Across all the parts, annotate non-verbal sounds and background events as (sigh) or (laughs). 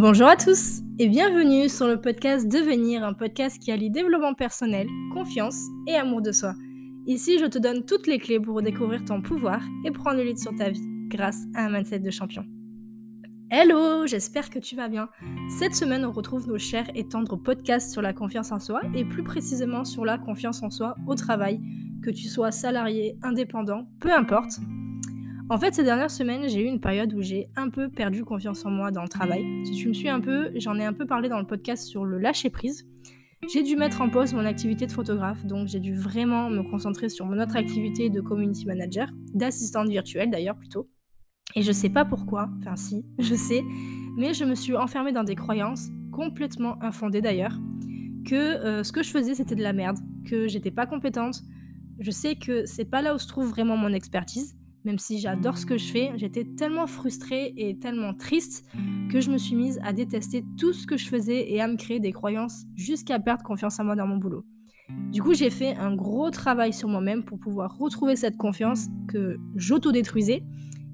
Bonjour à tous et bienvenue sur le podcast Devenir, un podcast qui allie développement personnel, confiance et amour de soi. Ici, je te donne toutes les clés pour redécouvrir ton pouvoir et prendre le lead sur ta vie grâce à un mindset de champion. Hello, j'espère que tu vas bien. Cette semaine, on retrouve nos chers et tendres podcasts sur la confiance en soi et plus précisément sur la confiance en soi au travail, que tu sois salarié, indépendant, peu importe. En fait, ces dernières semaines, j'ai eu une période où j'ai un peu perdu confiance en moi dans le travail. Si tu me suis un peu, j'en ai un peu parlé dans le podcast sur le lâcher prise. J'ai dû mettre en pause mon activité de photographe, donc j'ai dû vraiment me concentrer sur mon autre activité de community manager, d'assistante virtuelle d'ailleurs plutôt. Et je sais pas pourquoi, enfin si, (laughs) je sais, mais je me suis enfermée dans des croyances complètement infondées d'ailleurs, que euh, ce que je faisais c'était de la merde, que j'étais pas compétente. Je sais que c'est pas là où se trouve vraiment mon expertise, même si j'adore ce que je fais, j'étais tellement frustrée et tellement triste que je me suis mise à détester tout ce que je faisais et à me créer des croyances jusqu'à perdre confiance en moi dans mon boulot. Du coup, j'ai fait un gros travail sur moi-même pour pouvoir retrouver cette confiance que j'auto-détruisais,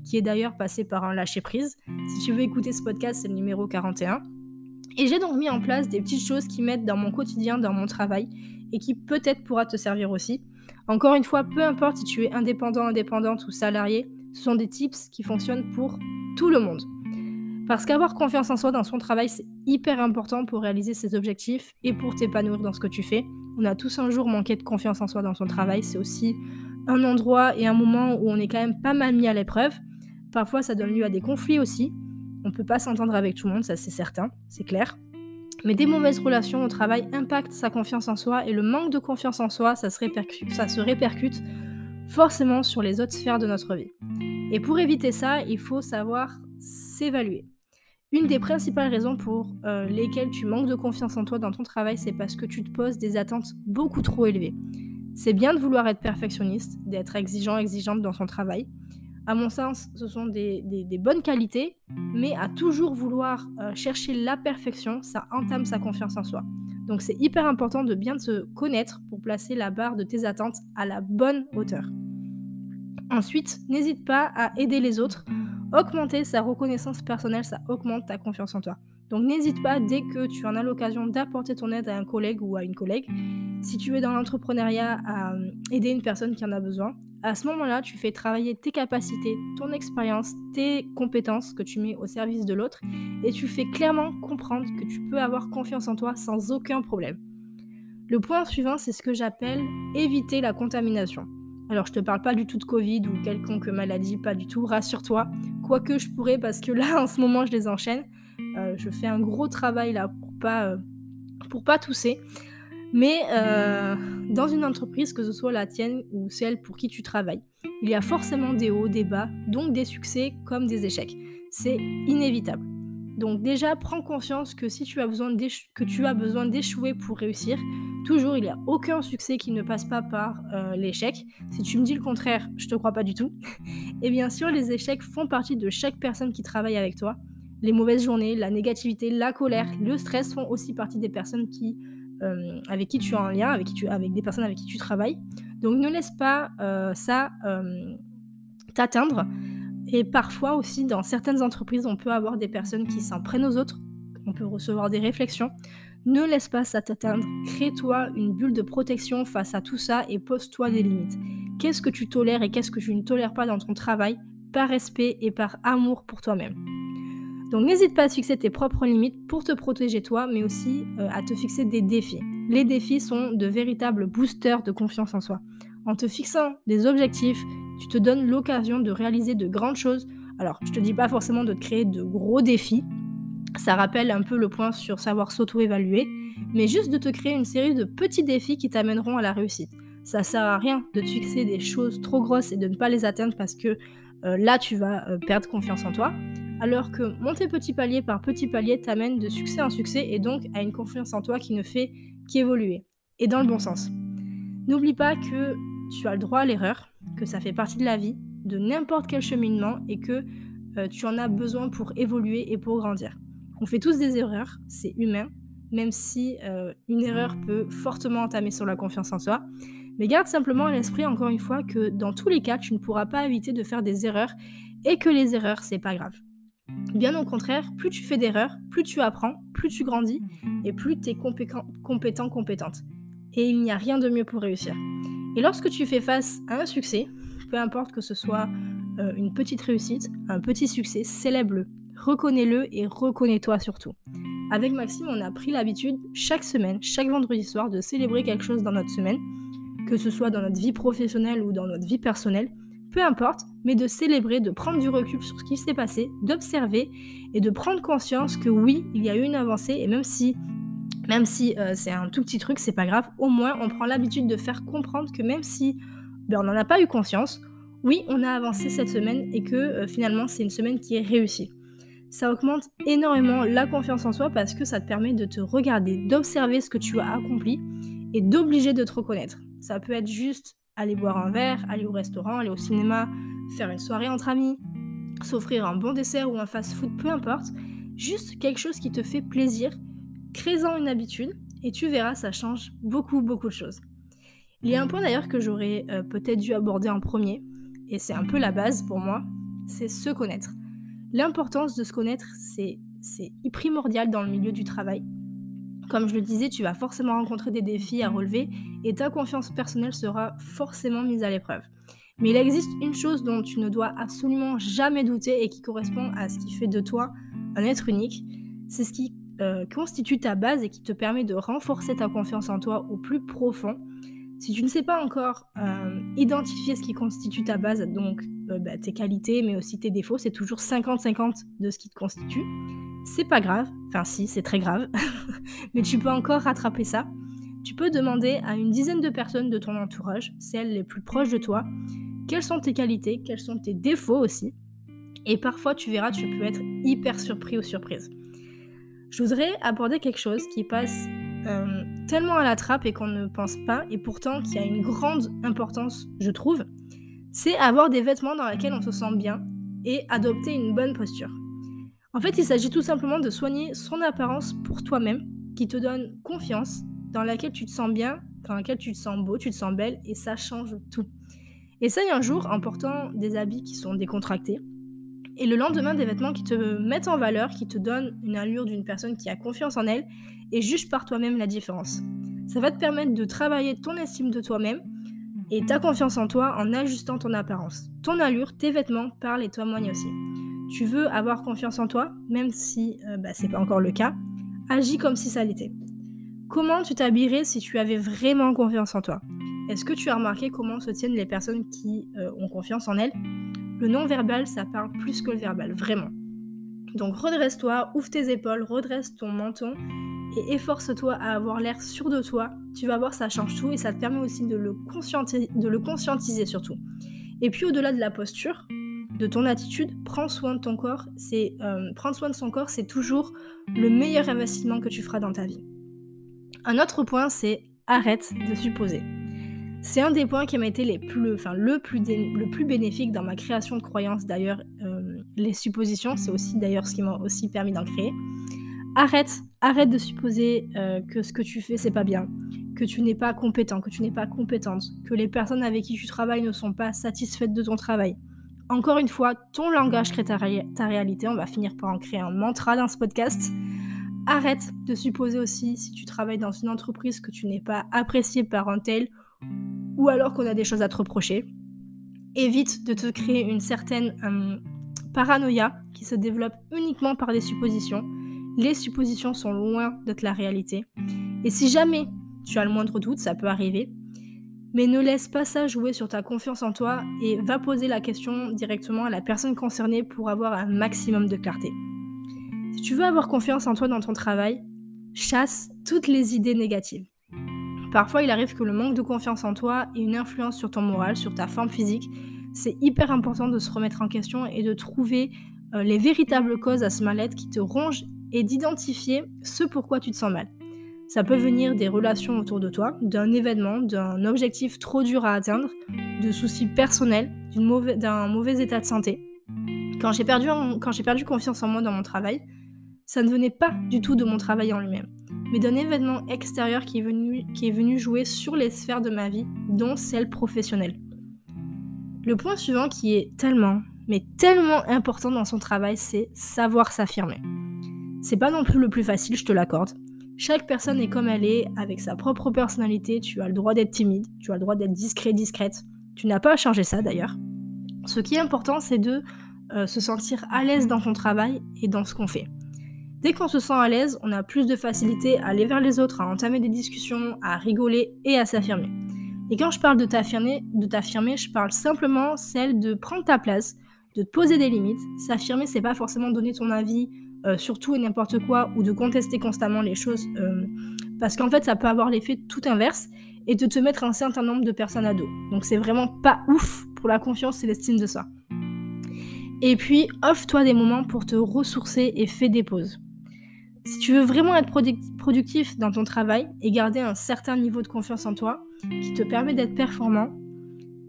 qui est d'ailleurs passée par un lâcher-prise. Si tu veux écouter ce podcast, c'est le numéro 41. Et j'ai donc mis en place des petites choses qui m'aident dans mon quotidien, dans mon travail, et qui peut-être pourra te servir aussi. Encore une fois, peu importe si tu es indépendant, indépendante ou salarié, ce sont des tips qui fonctionnent pour tout le monde. Parce qu'avoir confiance en soi dans son travail, c'est hyper important pour réaliser ses objectifs et pour t'épanouir dans ce que tu fais. On a tous un jour manqué de confiance en soi dans son travail. C'est aussi un endroit et un moment où on est quand même pas mal mis à l'épreuve. Parfois, ça donne lieu à des conflits aussi. On ne peut pas s'entendre avec tout le monde, ça c'est certain, c'est clair. Mais des mauvaises relations au travail impactent sa confiance en soi et le manque de confiance en soi, ça se répercute, forcément sur les autres sphères de notre vie. Et pour éviter ça, il faut savoir s'évaluer. Une des principales raisons pour euh, lesquelles tu manques de confiance en toi dans ton travail, c'est parce que tu te poses des attentes beaucoup trop élevées. C'est bien de vouloir être perfectionniste, d'être exigeant, exigeante dans son travail, à mon sens, ce sont des, bonnes qualités, mais à toujours vouloir euh, chercher la perfection, ça entame sa confiance en soi. Donc c'est hyper important de bien se connaître pour placer la barre de tes attentes à la bonne hauteur. Ensuite, n'hésite pas à aider les autres. Augmenter sa reconnaissance personnelle, ça augmente ta confiance en toi. Donc n'hésite pas dès que tu en as l'occasion d'apporter ton aide à un collègue ou à une collègue. Si tu es dans l'entrepreneuriat, à euh, aider une personne qui en a besoin, à ce moment-là, tu fais travailler tes capacités, ton expérience, tes compétences que tu mets au service de l'autre et tu fais clairement comprendre que tu peux avoir confiance en toi sans aucun problème. Le point suivant, c'est ce que j'appelle éviter la contamination. Alors, je te parle pas du tout de Covid ou quelconque maladie, pas du tout, rassure-toi. Quoique je pourrais, parce que là, (laughs) en ce moment, je les enchaîne. Euh, je fais un gros travail là pour pas, euh, pour pas tousser. Mais euh, dans une entreprise, que ce soit la tienne ou celle pour qui tu travailles, il y a forcément des hauts, des bas, donc des succès comme des échecs. C'est inévitable. Donc déjà, prends conscience que si tu as besoin d'échouer pour réussir, toujours, il n'y a aucun succès qui ne passe pas par euh, l'échec. Si tu me dis le contraire, je te crois pas du tout. (laughs) Et bien sûr, les échecs font partie de chaque personne qui travaille avec toi. Les mauvaises journées, la négativité, la colère, le stress font aussi partie des personnes qui euh, avec qui tu es en lien, avec, qui tu, avec des personnes avec qui tu travailles. Donc ne laisse pas euh, ça euh, t'atteindre. Et parfois aussi, dans certaines entreprises, on peut avoir des personnes qui s'en prennent aux autres, on peut recevoir des réflexions. Ne laisse pas ça t'atteindre. Crée-toi une bulle de protection face à tout ça et pose-toi des limites. Qu'est-ce que tu tolères et qu'est-ce que tu ne tolères pas dans ton travail? Par respect et par amour pour toi-même. Donc n'hésite pas à fixer tes propres limites pour te protéger toi, mais aussi euh, à te fixer des défis. Les défis sont de véritables boosters de confiance en soi. En te fixant des objectifs, tu te donnes l'occasion de réaliser de grandes choses. Alors, je te dis pas forcément de te créer de gros défis. Ça rappelle un peu le point sur savoir s'auto-évaluer, mais juste de te créer une série de petits défis qui t'amèneront à la réussite. Ça sert à rien de te fixer des choses trop grosses et de ne pas les atteindre parce que euh, là tu vas euh, perdre confiance en toi alors que monter petit palier par petit palier t'amène de succès en succès et donc à une confiance en toi qui ne fait qu'évoluer, et dans le bon sens. N'oublie pas que tu as le droit à l'erreur, que ça fait partie de la vie, de n'importe quel cheminement, et que euh, tu en as besoin pour évoluer et pour grandir. On fait tous des erreurs, c'est humain, même si euh, une erreur peut fortement entamer sur la confiance en soi. Mais garde simplement à l'esprit, encore une fois, que dans tous les cas, tu ne pourras pas éviter de faire des erreurs et que les erreurs, c'est pas grave. Bien au contraire, plus tu fais d'erreurs, plus tu apprends, plus tu grandis et plus tu es compétent, compétent, compétente. Et il n'y a rien de mieux pour réussir. Et lorsque tu fais face à un succès, peu importe que ce soit euh, une petite réussite, un petit succès, célèbre-le, reconnais-le et reconnais-toi surtout. Avec Maxime, on a pris l'habitude chaque semaine, chaque vendredi soir, de célébrer quelque chose dans notre semaine, que ce soit dans notre vie professionnelle ou dans notre vie personnelle, peu importe, mais de célébrer, de prendre du recul sur ce qui s'est passé, d'observer et de prendre conscience que oui, il y a eu une avancée et même si même si euh, c'est un tout petit truc, c'est pas grave, au moins on prend l'habitude de faire comprendre que même si ben, on n'en a pas eu conscience, oui, on a avancé cette semaine et que euh, finalement c'est une semaine qui est réussie. Ça augmente énormément la confiance en soi parce que ça te permet de te regarder, d'observer ce que tu as accompli et d'obliger de te reconnaître. Ça peut être juste aller boire un verre, aller au restaurant, aller au cinéma, faire une soirée entre amis, s'offrir un bon dessert ou un fast-food, peu importe. Juste quelque chose qui te fait plaisir, crée-en une habitude et tu verras, ça change beaucoup, beaucoup de choses. Il y a un point d'ailleurs que j'aurais euh, peut-être dû aborder en premier, et c'est un peu la base pour moi, c'est se connaître. L'importance de se connaître, c'est primordial dans le milieu du travail. Comme je le disais, tu vas forcément rencontrer des défis à relever et ta confiance personnelle sera forcément mise à l'épreuve. Mais il existe une chose dont tu ne dois absolument jamais douter et qui correspond à ce qui fait de toi un être unique. C'est ce qui euh, constitue ta base et qui te permet de renforcer ta confiance en toi au plus profond. Si tu ne sais pas encore euh, identifier ce qui constitue ta base, donc euh, bah, tes qualités mais aussi tes défauts, c'est toujours 50-50 de ce qui te constitue c'est pas grave, enfin si, c'est très grave, (laughs) mais tu peux encore rattraper ça. Tu peux demander à une dizaine de personnes de ton entourage, celles les plus proches de toi, quelles sont tes qualités, quels sont tes défauts aussi. Et parfois, tu verras, tu peux être hyper surpris ou surprise. Je voudrais aborder quelque chose qui passe euh, tellement à la trappe et qu'on ne pense pas, et pourtant qui a une grande importance, je trouve, c'est avoir des vêtements dans lesquels on se sent bien et adopter une bonne posture. En fait, il s'agit tout simplement de soigner son apparence pour toi-même, qui te donne confiance, dans laquelle tu te sens bien, dans laquelle tu te sens beau, tu te sens belle, et ça change tout. Essaye un jour en portant des habits qui sont décontractés, et le lendemain des vêtements qui te mettent en valeur, qui te donnent une allure d'une personne qui a confiance en elle, et juge par toi-même la différence. Ça va te permettre de travailler ton estime de toi-même et ta confiance en toi en ajustant ton apparence. Ton allure, tes vêtements parlent et témoignent aussi tu veux avoir confiance en toi, même si euh, bah, c'est pas encore le cas, agis comme si ça l'était. Comment tu t'habillerais si tu avais vraiment confiance en toi? Est-ce que tu as remarqué comment se tiennent les personnes qui euh, ont confiance en elles? Le non-verbal, ça parle plus que le verbal, vraiment. Donc redresse-toi, ouvre tes épaules, redresse ton menton et efforce-toi à avoir l'air sûr de toi. Tu vas voir, ça change tout et ça te permet aussi de le, de le conscientiser surtout. Et puis au-delà de la posture, de ton attitude, prends soin de ton corps. C'est euh, prendre soin de son corps, c'est toujours le meilleur investissement que tu feras dans ta vie. Un autre point, c'est arrête de supposer. C'est un des points qui m'a été les plus, enfin, le, plus le plus bénéfique dans ma création de croyances. D'ailleurs, euh, les suppositions, c'est aussi d'ailleurs ce qui m'a aussi permis d'en créer. Arrête, arrête de supposer euh, que ce que tu fais, c'est pas bien, que tu n'es pas compétent, que tu n'es pas compétente, que les personnes avec qui tu travailles ne sont pas satisfaites de ton travail. Encore une fois, ton langage crée ta, réalité. On va finir par en créer un mantra dans ce podcast. Arrête de supposer aussi, si tu travailles dans une entreprise, que tu n'es pas apprécié par un tel ou alors qu'on a des choses à te reprocher. Évite de te créer une certaine euh, paranoïa qui se développe uniquement par des suppositions. Les suppositions sont loin d'être la réalité. Et si jamais tu as le moindre doute, ça peut arriver, mais ne laisse pas ça jouer sur ta confiance en toi et va poser la question directement à la personne concernée pour avoir un maximum de clarté. Si tu veux avoir confiance en toi dans ton travail, chasse toutes les idées négatives. Parfois, il arrive que le manque de confiance en toi ait une influence sur ton moral, sur ta forme physique. C'est hyper important de se remettre en question et de trouver euh, les véritables causes à ce mal-être qui te ronge et d'identifier ce pourquoi tu te sens mal. Ça peut venir des relations autour de toi, d'un événement, d'un objectif trop dur à atteindre, de soucis personnels, d'un mauvais, état de santé. Quand j'ai perdu, confiance en moi dans mon travail, ça ne venait pas du tout de mon travail en lui-même, mais d'un événement extérieur qui est, venu, qui est venu jouer sur les sphères de ma vie, dont celle professionnelle. Le point suivant qui est tellement, mais tellement important dans son travail, c'est savoir s'affirmer. C'est pas non plus le plus facile, je te l'accorde. Chaque personne est comme elle est, avec sa propre personnalité. Tu as le droit d'être timide, tu as le droit d'être discret, discrète. Tu n'as pas à changer ça d'ailleurs. Ce qui est important, c'est de euh, se sentir à l'aise dans ton travail et dans ce qu'on fait. Dès qu'on se sent à l'aise, on a plus de facilité à aller vers les autres, à entamer des discussions, à rigoler et à s'affirmer. Et quand je parle de t'affirmer, de t'affirmer, je parle simplement celle de prendre ta place, de te poser des limites. S'affirmer, c'est pas forcément donner ton avis euh, sur tout et n'importe quoi ou de contester constamment les choses, euh, parce qu'en fait, ça peut avoir l'effet tout inverse et de te mettre un certain nombre de personnes à dos. Donc c'est vraiment pas ouf pour la confiance et l'estime de soi. Et puis, offre-toi des moments pour te ressourcer et fais des pauses. Si tu veux vraiment être productif dans ton travail et garder un certain niveau de confiance en toi qui te permet d'être performant,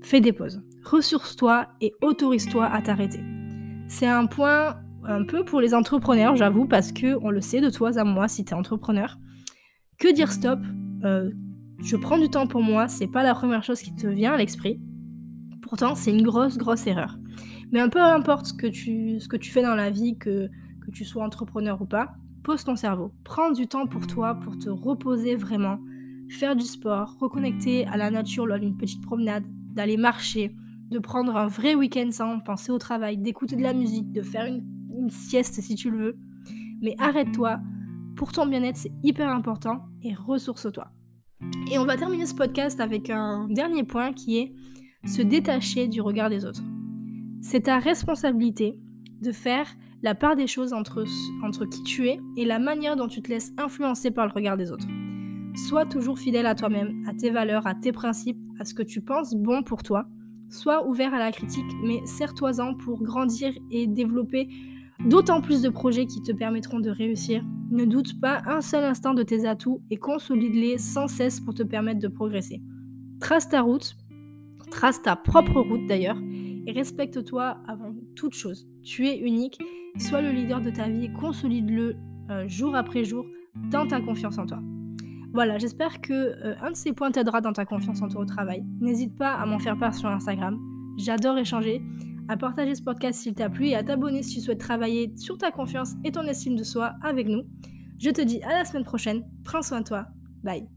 fais des pauses. Ressource-toi et autorise-toi à t'arrêter. C'est un point un peu pour les entrepreneurs, j'avoue, parce que on le sait de toi à moi si tu es entrepreneur. Que dire stop? Euh, Je prends du temps pour moi, c'est pas la première chose qui te vient à l'esprit. Pourtant, c'est une grosse, grosse erreur. Mais un peu importe ce que tu, ce que tu fais dans la vie, que, que tu sois entrepreneur ou pas, Pose ton cerveau. Prends du temps pour toi, pour te reposer vraiment. Faire du sport, reconnecter à la nature lors d'une petite promenade, d'aller marcher, de prendre un vrai week-end sans penser au travail, d'écouter de la musique, de faire une, sieste si tu le veux. Mais arrête-toi. Pour ton bien-être, c'est hyper important et ressource-toi. Et on va terminer ce podcast avec un dernier point qui est se détacher du regard des autres. C'est ta responsabilité de faire la part des choses entre, entre qui tu es et la manière dont tu te laisses influencer par le regard des autres. Sois toujours fidèle à toi-même, à tes valeurs, à tes principes, à ce que tu penses bon pour toi. Sois ouvert à la critique, mais serre-toi-en pour grandir et développer d'autant plus de projets qui te permettront de réussir. Ne doute pas un seul instant de tes atouts et consolide-les sans cesse pour te permettre de progresser. Trace ta route, trace ta propre route d'ailleurs, et respecte-toi avant toute chose. Tu es unique, sois le leader de ta vie, consolide-le euh, jour après jour dans ta confiance en toi. Voilà, j'espère que euh, un de ces points t'aidera dans ta confiance en toi au travail. N'hésite pas à m'en faire part sur Instagram. J'adore échanger, à partager ce podcast s'il t'a plu et à t'abonner si tu souhaites travailler sur ta confiance et ton estime de soi avec nous. Je te dis à la semaine prochaine. Prends soin de toi. Bye.